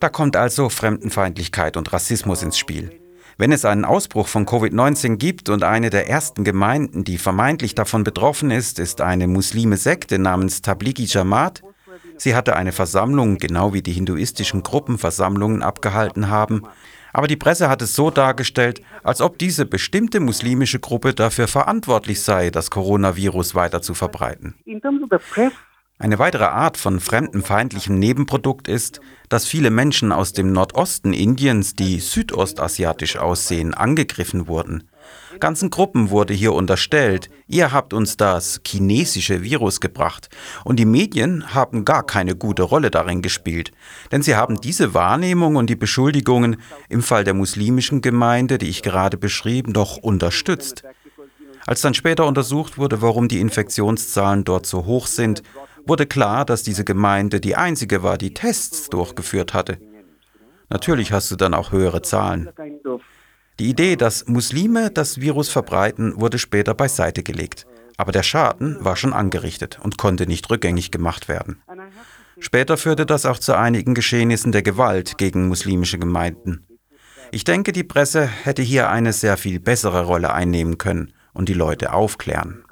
Da kommt also Fremdenfeindlichkeit und Rassismus ins Spiel. Wenn es einen Ausbruch von Covid-19 gibt und eine der ersten Gemeinden, die vermeintlich davon betroffen ist, ist eine muslime Sekte namens Tablighi Jamaat, sie hatte eine Versammlung, genau wie die hinduistischen Gruppen Versammlungen abgehalten haben, aber die Presse hat es so dargestellt, als ob diese bestimmte muslimische Gruppe dafür verantwortlich sei, das Coronavirus weiter zu verbreiten. Eine weitere Art von fremdenfeindlichem Nebenprodukt ist, dass viele Menschen aus dem Nordosten Indiens, die südostasiatisch aussehen, angegriffen wurden. Ganzen Gruppen wurde hier unterstellt, ihr habt uns das chinesische Virus gebracht. Und die Medien haben gar keine gute Rolle darin gespielt, denn sie haben diese Wahrnehmung und die Beschuldigungen im Fall der muslimischen Gemeinde, die ich gerade beschrieb, noch unterstützt. Als dann später untersucht wurde, warum die Infektionszahlen dort so hoch sind, wurde klar, dass diese Gemeinde die einzige war, die Tests durchgeführt hatte. Natürlich hast du dann auch höhere Zahlen. Die Idee, dass Muslime das Virus verbreiten, wurde später beiseite gelegt. Aber der Schaden war schon angerichtet und konnte nicht rückgängig gemacht werden. Später führte das auch zu einigen Geschehnissen der Gewalt gegen muslimische Gemeinden. Ich denke, die Presse hätte hier eine sehr viel bessere Rolle einnehmen können und die Leute aufklären.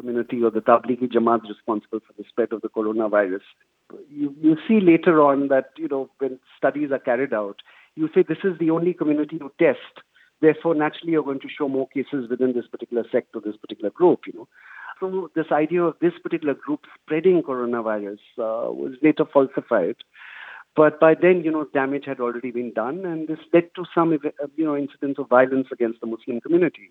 You, you see later on that, you know, when studies are carried out, you say this is the only community to test. Therefore, naturally, you're going to show more cases within this particular sect or this particular group, you know. So this idea of this particular group spreading coronavirus uh, was later falsified. But by then, you know, damage had already been done, and this led to some, you know, incidents of violence against the Muslim community.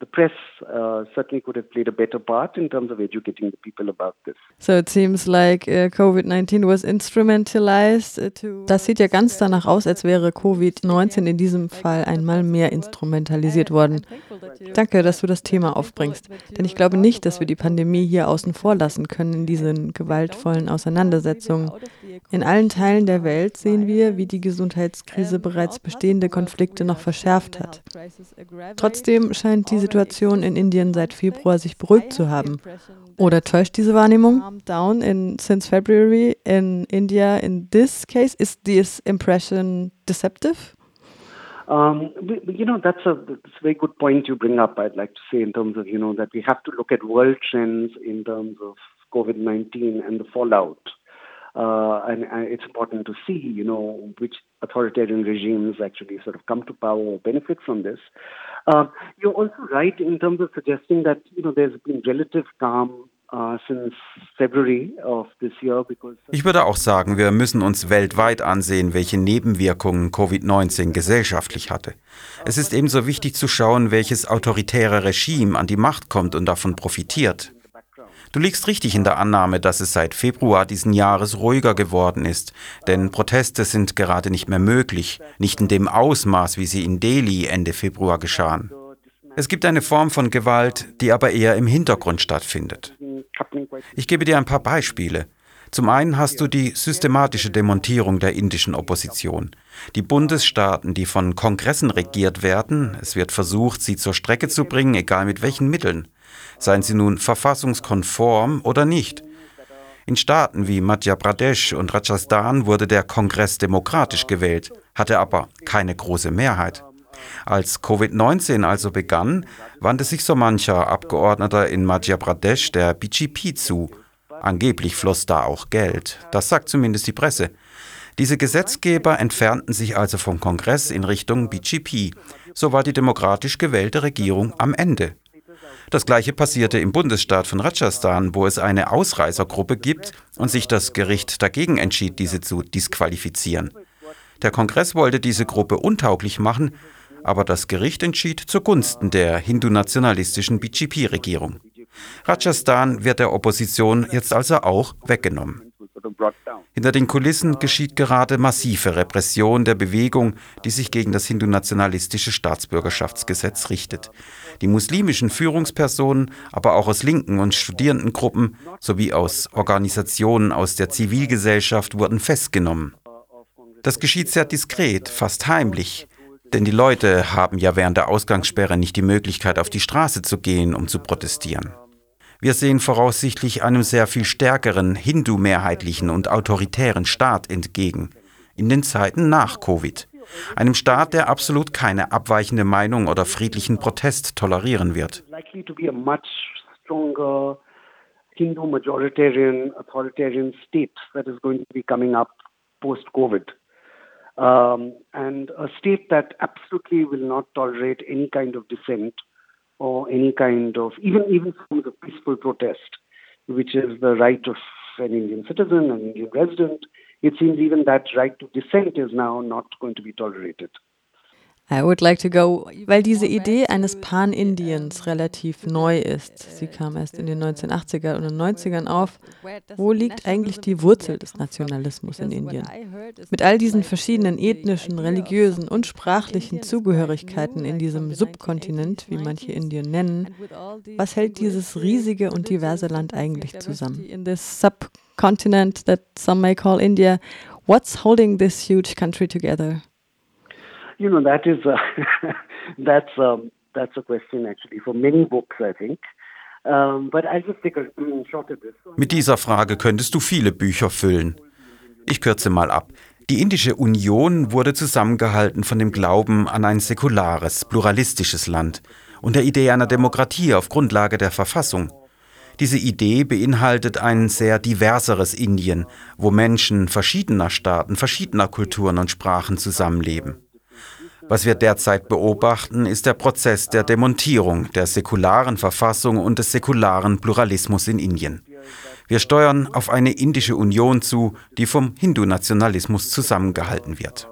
The press uh, certainly could have played a better part in terms of educating the people about this. So it seems like uh, COVID-19 was instrumentalized uh, to. Das sieht ja ganz danach aus, als wäre COVID-19 in diesem Fall einmal mehr instrumentalisiert worden. Danke, dass du das Thema aufbringst, denn ich glaube nicht, dass wir die Pandemie hier außen vor lassen können in diesen gewaltvollen Auseinandersetzungen. In allen Teilen der Welt sehen wir, wie die Gesundheitskrise bereits bestehende Konflikte noch verschärft hat. Trotzdem scheint diese Situation in Indien seit Februar sich beruhigt zu haben. Oder täuscht diese Wahrnehmung? Down in since February in India in this case is this impression deceptive? Um, you know, that's a, that's a very good point you bring up. I'd like to say in terms of, you know, that we have to look at world trends in terms of COVID 19 and the fallout. Uh, and, and, it's important to see, you know, which authoritarian regimes actually sort of come to power or benefit from this. Uh, you're also right in terms of suggesting that, you know, there's been relative calm uh, ich würde auch sagen, wir müssen uns weltweit ansehen, welche Nebenwirkungen Covid-19 gesellschaftlich hatte. Es ist ebenso wichtig zu schauen, welches autoritäre Regime an die Macht kommt und davon profitiert. Du liegst richtig in der Annahme, dass es seit Februar diesen Jahres ruhiger geworden ist, denn Proteste sind gerade nicht mehr möglich, nicht in dem Ausmaß, wie sie in Delhi Ende Februar geschahen. Es gibt eine Form von Gewalt, die aber eher im Hintergrund stattfindet. Ich gebe dir ein paar Beispiele. Zum einen hast du die systematische Demontierung der indischen Opposition. Die Bundesstaaten, die von Kongressen regiert werden, es wird versucht, sie zur Strecke zu bringen, egal mit welchen Mitteln seien sie nun verfassungskonform oder nicht. In Staaten wie Madhya Pradesh und Rajasthan wurde der Kongress demokratisch gewählt, hatte aber keine große Mehrheit. Als Covid-19 also begann, wandte sich so mancher Abgeordneter in Madhya Pradesh der BGP zu. Angeblich floss da auch Geld. Das sagt zumindest die Presse. Diese Gesetzgeber entfernten sich also vom Kongress in Richtung BGP. So war die demokratisch gewählte Regierung am Ende. Das gleiche passierte im Bundesstaat von Rajasthan, wo es eine Ausreißergruppe gibt und sich das Gericht dagegen entschied, diese zu disqualifizieren. Der Kongress wollte diese Gruppe untauglich machen, aber das Gericht entschied zugunsten der hindu-nationalistischen BGP-Regierung. Rajasthan wird der Opposition jetzt also auch weggenommen. Hinter den Kulissen geschieht gerade massive Repression der Bewegung, die sich gegen das hindu-nationalistische Staatsbürgerschaftsgesetz richtet. Die muslimischen Führungspersonen, aber auch aus linken und Studierendengruppen sowie aus Organisationen aus der Zivilgesellschaft wurden festgenommen. Das geschieht sehr diskret, fast heimlich, denn die Leute haben ja während der Ausgangssperre nicht die Möglichkeit, auf die Straße zu gehen, um zu protestieren. Wir sehen voraussichtlich einem sehr viel stärkeren hindu-mehrheitlichen und autoritären Staat entgegen, in den Zeiten nach Covid. Einem Staat, der absolut keine abweichende Meinung oder friedlichen Protest tolerieren wird. Hindu majoritarian authoritarian state that is going to be coming post COVID. Um, and a state that absolutely will not tolerate any kind of dissent or any kind of even even of the peaceful protest, which is the right of an Indian citizen, an Indian resident. It seems even that right to dissent is now not going to be tolerated. I would like to go, weil diese Idee eines Pan-Indiens relativ neu ist. Sie kam erst in den 1980er und 90ern auf. Wo liegt eigentlich die Wurzel des Nationalismus in Indien? Mit all diesen verschiedenen ethnischen, religiösen und sprachlichen Zugehörigkeiten in diesem Subkontinent, wie manche Indien nennen, was hält dieses riesige und diverse Land eigentlich zusammen? In this subcontinent that some may call India, what's holding this huge country together? You know that is a, that's um, that's a question actually for many books, I think. But I'll just take a shot at this. Mit dieser Frage könntest du viele Bücher füllen. Ich kürze mal ab. Die Indische Union wurde zusammengehalten von dem Glauben an ein säkulares, pluralistisches Land und der Idee einer Demokratie auf Grundlage der Verfassung. Diese Idee beinhaltet ein sehr diverseres Indien, wo Menschen verschiedener Staaten, verschiedener Kulturen und Sprachen zusammenleben. Was wir derzeit beobachten, ist der Prozess der Demontierung der säkularen Verfassung und des säkularen Pluralismus in Indien. Wir steuern auf eine indische Union zu, die vom Hindu-Nationalismus zusammengehalten wird.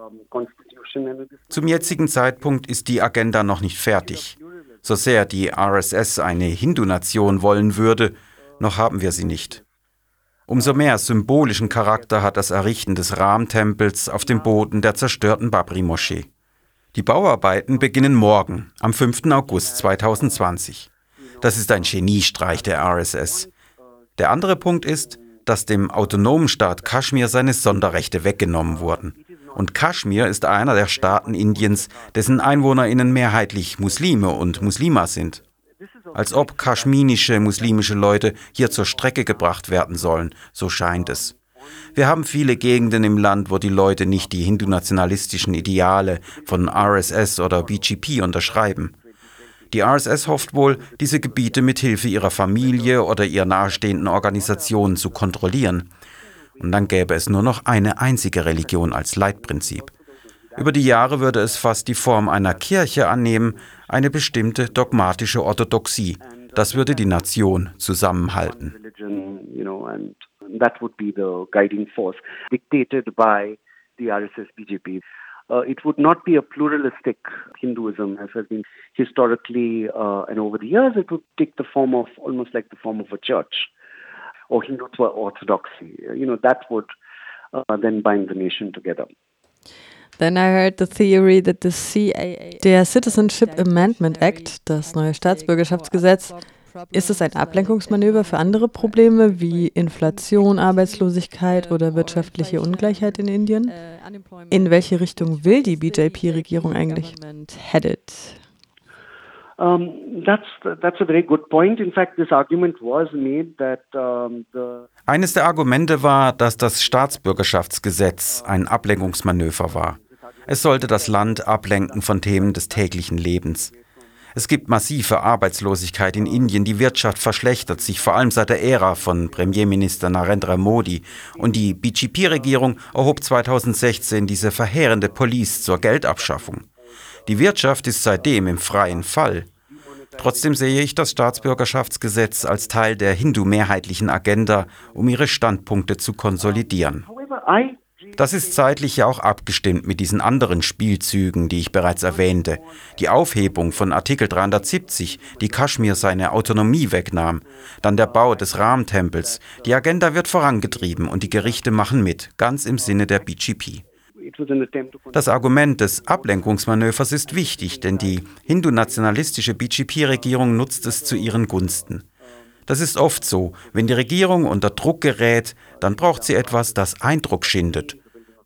Zum jetzigen Zeitpunkt ist die Agenda noch nicht fertig. So sehr die RSS eine Hindu-Nation wollen würde, noch haben wir sie nicht. Umso mehr symbolischen Charakter hat das Errichten des Ram-Tempels auf dem Boden der zerstörten Babri-Moschee. Die Bauarbeiten beginnen morgen, am 5. August 2020. Das ist ein Geniestreich der RSS. Der andere Punkt ist, dass dem autonomen Staat Kaschmir seine Sonderrechte weggenommen wurden. Und Kaschmir ist einer der Staaten Indiens, dessen EinwohnerInnen mehrheitlich Muslime und Muslima sind. Als ob kaschminische muslimische Leute hier zur Strecke gebracht werden sollen, so scheint es. Wir haben viele Gegenden im Land, wo die Leute nicht die hindu-nationalistischen Ideale von RSS oder BGP unterschreiben. Die RSS hofft wohl, diese Gebiete mit Hilfe ihrer Familie oder ihrer nahestehenden Organisationen zu kontrollieren. Und dann gäbe es nur noch eine einzige Religion als Leitprinzip. Über die Jahre würde es fast die Form einer Kirche annehmen, eine bestimmte dogmatische Orthodoxie. Das würde die Nation zusammenhalten. That would be the guiding force dictated by the RSS BJP. Uh, it would not be a pluralistic Hinduism as has been historically uh, and over the years. It would take the form of almost like the form of a church or Hindutva orthodoxy. You know, that would uh, then bind the nation together. Then I heard the theory that the CAA, der Citizenship Amendment Act, das neue Staatsbürgerschaftsgesetz, Ist es ein Ablenkungsmanöver für andere Probleme wie Inflation, Arbeitslosigkeit oder wirtschaftliche Ungleichheit in Indien? In welche Richtung will die BJP-Regierung eigentlich? Headed. That's that's a very good point. In fact, this argument was made that the Eines der Argumente war, dass das Staatsbürgerschaftsgesetz ein Ablenkungsmanöver war. Es sollte das Land ablenken von Themen des täglichen Lebens. Es gibt massive Arbeitslosigkeit in Indien, die Wirtschaft verschlechtert sich, vor allem seit der Ära von Premierminister Narendra Modi. Und die BGP-Regierung erhob 2016 diese verheerende Police zur Geldabschaffung. Die Wirtschaft ist seitdem im freien Fall. Trotzdem sehe ich das Staatsbürgerschaftsgesetz als Teil der hindu-mehrheitlichen Agenda, um ihre Standpunkte zu konsolidieren. Das ist zeitlich ja auch abgestimmt mit diesen anderen Spielzügen, die ich bereits erwähnte. Die Aufhebung von Artikel 370, die Kaschmir seine Autonomie wegnahm, dann der Bau des Rahmentempels. Die Agenda wird vorangetrieben und die Gerichte machen mit, ganz im Sinne der BGP. Das Argument des Ablenkungsmanövers ist wichtig, denn die hindu-nationalistische BGP-Regierung nutzt es zu ihren Gunsten. Das ist oft so. Wenn die Regierung unter Druck gerät, dann braucht sie etwas, das Eindruck schindet.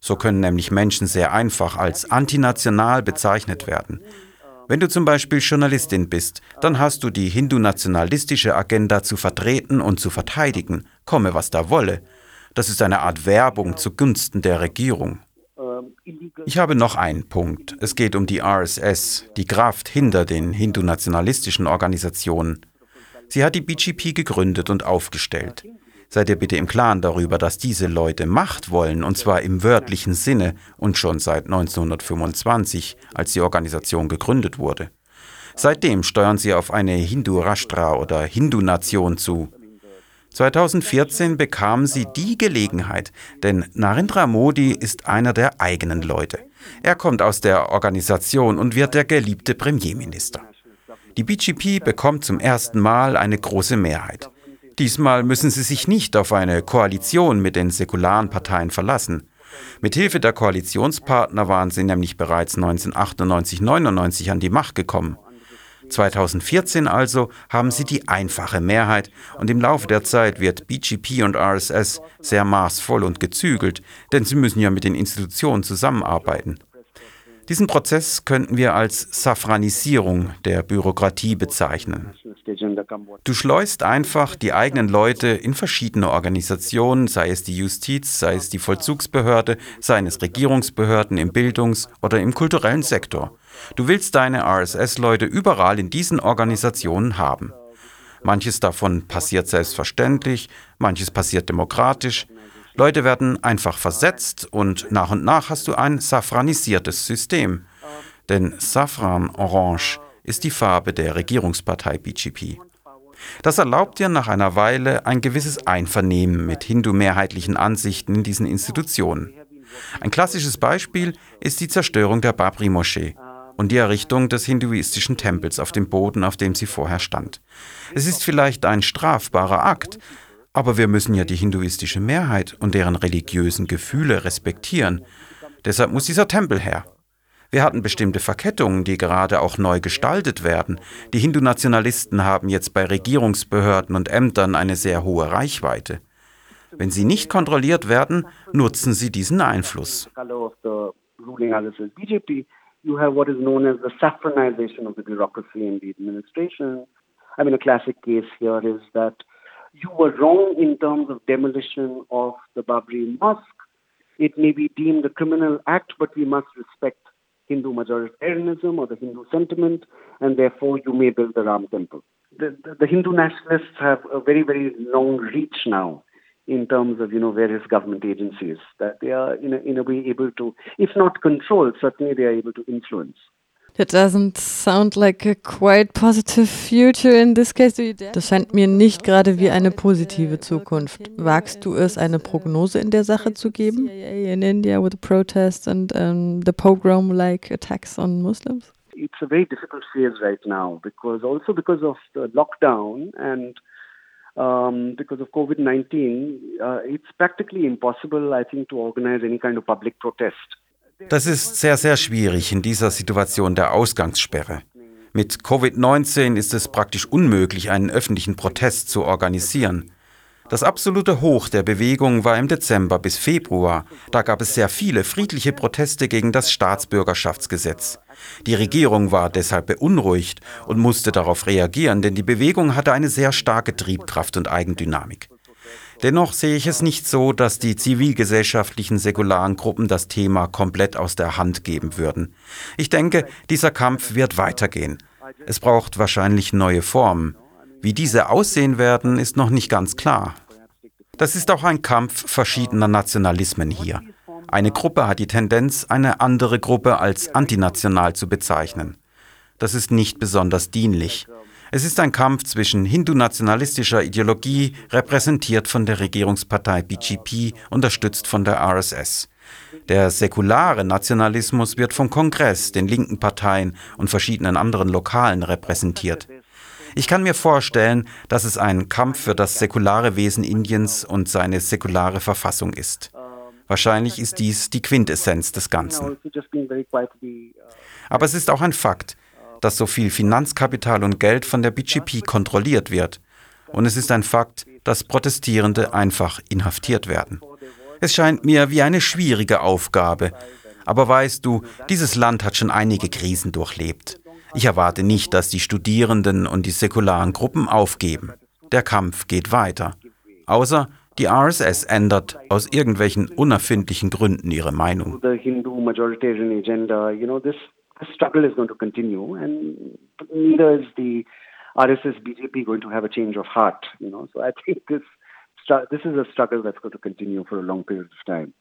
So können nämlich Menschen sehr einfach als antinational bezeichnet werden. Wenn du zum Beispiel Journalistin bist, dann hast du die hindu-nationalistische Agenda zu vertreten und zu verteidigen, komme was da wolle. Das ist eine Art Werbung zugunsten der Regierung. Ich habe noch einen Punkt. Es geht um die RSS, die Kraft hinter den hindu-nationalistischen Organisationen. Sie hat die BGP gegründet und aufgestellt. Seid ihr bitte im Klaren darüber, dass diese Leute Macht wollen, und zwar im wörtlichen Sinne und schon seit 1925, als die Organisation gegründet wurde. Seitdem steuern sie auf eine Hindu-Rashtra oder Hindu-Nation zu. 2014 bekamen sie die Gelegenheit, denn Narendra Modi ist einer der eigenen Leute. Er kommt aus der Organisation und wird der geliebte Premierminister. Die BGP bekommt zum ersten Mal eine große Mehrheit. Diesmal müssen sie sich nicht auf eine Koalition mit den säkularen Parteien verlassen. Mit Hilfe der Koalitionspartner waren sie nämlich bereits 1998-99 an die Macht gekommen. 2014 also haben sie die einfache Mehrheit und im Laufe der Zeit wird BGP und RSS sehr maßvoll und gezügelt, denn sie müssen ja mit den Institutionen zusammenarbeiten. Diesen Prozess könnten wir als Safranisierung der Bürokratie bezeichnen. Du schleust einfach die eigenen Leute in verschiedene Organisationen, sei es die Justiz, sei es die Vollzugsbehörde, seien es Regierungsbehörden im Bildungs- oder im kulturellen Sektor. Du willst deine RSS-Leute überall in diesen Organisationen haben. Manches davon passiert selbstverständlich, manches passiert demokratisch, Leute werden einfach versetzt und nach und nach hast du ein safranisiertes System. Denn Safran Orange ist die Farbe der Regierungspartei BGP. Das erlaubt dir nach einer Weile ein gewisses Einvernehmen mit hindu-mehrheitlichen Ansichten in diesen Institutionen. Ein klassisches Beispiel ist die Zerstörung der Babri-Moschee und die Errichtung des hinduistischen Tempels auf dem Boden, auf dem sie vorher stand. Es ist vielleicht ein strafbarer Akt, aber wir müssen ja die hinduistische Mehrheit und deren religiösen Gefühle respektieren. Deshalb muss dieser Tempel her. Wir hatten bestimmte Verkettungen, die gerade auch neu gestaltet werden. Die Hindu-Nationalisten haben jetzt bei Regierungsbehörden und Ämtern eine sehr hohe Reichweite. Wenn sie nicht kontrolliert werden, nutzen sie diesen Einfluss. I mean, a classic case here is that you were wrong in terms of demolition of the Babri Mosque. It may be deemed a criminal act, but we must respect Hindu majoritarianism or the Hindu sentiment, and therefore you may build the Ram temple. The, the, the Hindu nationalists have a very, very long reach now in terms of you know various government agencies that they are in a, in a way able to, if not control, certainly they are able to influence. That doesn't sound like a quite positive future in this case. Das scheint mir nicht gerade wie eine positive Zukunft. Wagst du es, eine Prognose in der Sache zu geben? In India with the protests and um, the pogrom-like attacks on Muslims? It's a very difficult phase right now because also because of the lockdown and um, because of COVID 19, uh, it's practically impossible, I think, to organize any kind of public protest. Das ist sehr, sehr schwierig in dieser Situation der Ausgangssperre. Mit Covid-19 ist es praktisch unmöglich, einen öffentlichen Protest zu organisieren. Das absolute Hoch der Bewegung war im Dezember bis Februar. Da gab es sehr viele friedliche Proteste gegen das Staatsbürgerschaftsgesetz. Die Regierung war deshalb beunruhigt und musste darauf reagieren, denn die Bewegung hatte eine sehr starke Triebkraft und Eigendynamik. Dennoch sehe ich es nicht so, dass die zivilgesellschaftlichen säkularen Gruppen das Thema komplett aus der Hand geben würden. Ich denke, dieser Kampf wird weitergehen. Es braucht wahrscheinlich neue Formen. Wie diese aussehen werden, ist noch nicht ganz klar. Das ist auch ein Kampf verschiedener Nationalismen hier. Eine Gruppe hat die Tendenz, eine andere Gruppe als antinational zu bezeichnen. Das ist nicht besonders dienlich. Es ist ein Kampf zwischen hindu-nationalistischer Ideologie, repräsentiert von der Regierungspartei BGP, unterstützt von der RSS. Der säkulare Nationalismus wird vom Kongress, den linken Parteien und verschiedenen anderen Lokalen repräsentiert. Ich kann mir vorstellen, dass es ein Kampf für das säkulare Wesen Indiens und seine säkulare Verfassung ist. Wahrscheinlich ist dies die Quintessenz des Ganzen. Aber es ist auch ein Fakt, dass so viel Finanzkapital und Geld von der BGP kontrolliert wird. Und es ist ein Fakt, dass Protestierende einfach inhaftiert werden. Es scheint mir wie eine schwierige Aufgabe. Aber weißt du, dieses Land hat schon einige Krisen durchlebt. Ich erwarte nicht, dass die Studierenden und die säkularen Gruppen aufgeben. Der Kampf geht weiter. Außer die RSS ändert aus irgendwelchen unerfindlichen Gründen ihre Meinung. The struggle is going to continue and neither is the RSS BJP going to have a change of heart, you know. So I think this this is a struggle that's going to continue for a long period of time.